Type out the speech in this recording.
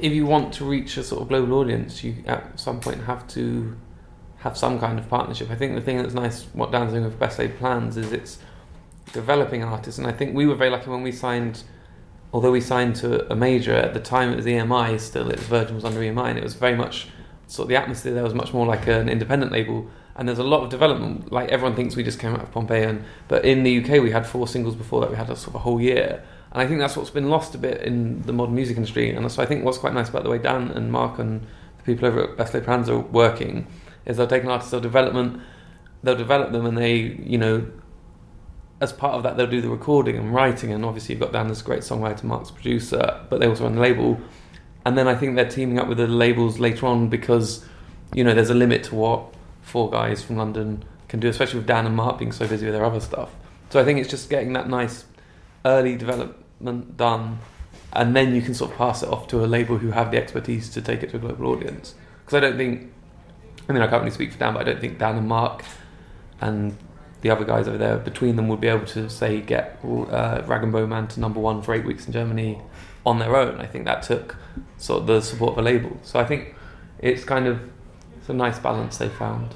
if you want to reach a sort of global audience, you at some point have to have some kind of partnership. I think the thing that's nice, what Dan's doing with Best Laid Plans, is it's developing artists, and I think we were very lucky when we signed. Although we signed to a major at the time, it was EMI still. It was Virgin was under EMI, and it was very much sort of the atmosphere there was much more like an independent label. And there's a lot of development. Like everyone thinks we just came out of Pompeii, and, but in the UK we had four singles before that. We had a sort of a whole year, and I think that's what's been lost a bit in the modern music industry. And so I think what's quite nice about the way Dan and Mark and the people over at Best Laid Plans are working is they'll take an artist, they'll development, they'll develop them, and they, you know, as part of that, they'll do the recording and writing. And obviously, you've got Dan as a great songwriter, Mark's producer, but they also run the label. And then I think they're teaming up with the labels later on because, you know, there's a limit to what four guys from London can do, especially with Dan and Mark being so busy with their other stuff. So I think it's just getting that nice early development done, and then you can sort of pass it off to a label who have the expertise to take it to a global audience. Because I don't think, I mean, I can't really speak for Dan, but I don't think Dan and Mark and the other guys over there, between them, would be able to say get uh, Rag and Bone Man to number one for eight weeks in Germany on their own. I think that took sort of the support of a label. So I think it's kind of it's a nice balance they found.